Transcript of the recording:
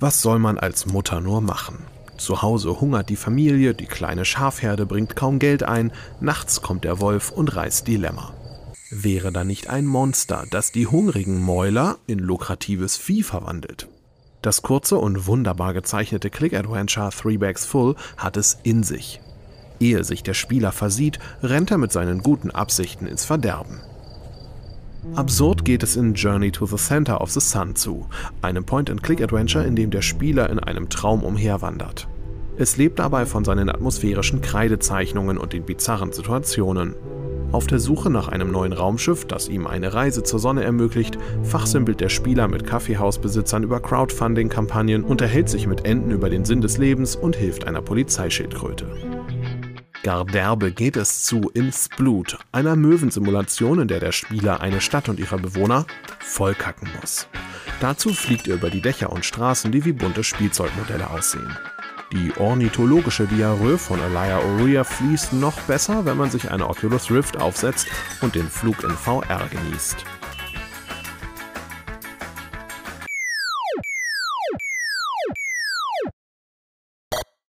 Was soll man als Mutter nur machen? Zu Hause hungert die Familie, die kleine Schafherde bringt kaum Geld ein, nachts kommt der Wolf und reißt die Lämmer. Wäre da nicht ein Monster, das die hungrigen Mäuler in lukratives Vieh verwandelt? Das kurze und wunderbar gezeichnete Click-Adventure Three Bags Full hat es in sich. Ehe sich der Spieler versieht, rennt er mit seinen guten Absichten ins Verderben. Absurd geht es in Journey to the Center of the Sun zu, einem Point-and-Click-Adventure, in dem der Spieler in einem Traum umherwandert. Es lebt dabei von seinen atmosphärischen Kreidezeichnungen und den bizarren Situationen. Auf der Suche nach einem neuen Raumschiff, das ihm eine Reise zur Sonne ermöglicht, fachsimpelt der Spieler mit Kaffeehausbesitzern über Crowdfunding-Kampagnen, unterhält sich mit Enten über den Sinn des Lebens und hilft einer Polizeischildkröte. Gar derbe geht es zu in Sploot, einer Möwensimulation, in der der Spieler eine Stadt und ihre Bewohner vollkacken muss. Dazu fliegt er über die Dächer und Straßen, die wie bunte Spielzeugmodelle aussehen. Die ornithologische Diarrhoe von Elia O'Rea fließt noch besser, wenn man sich eine Oculus Rift aufsetzt und den Flug in VR genießt.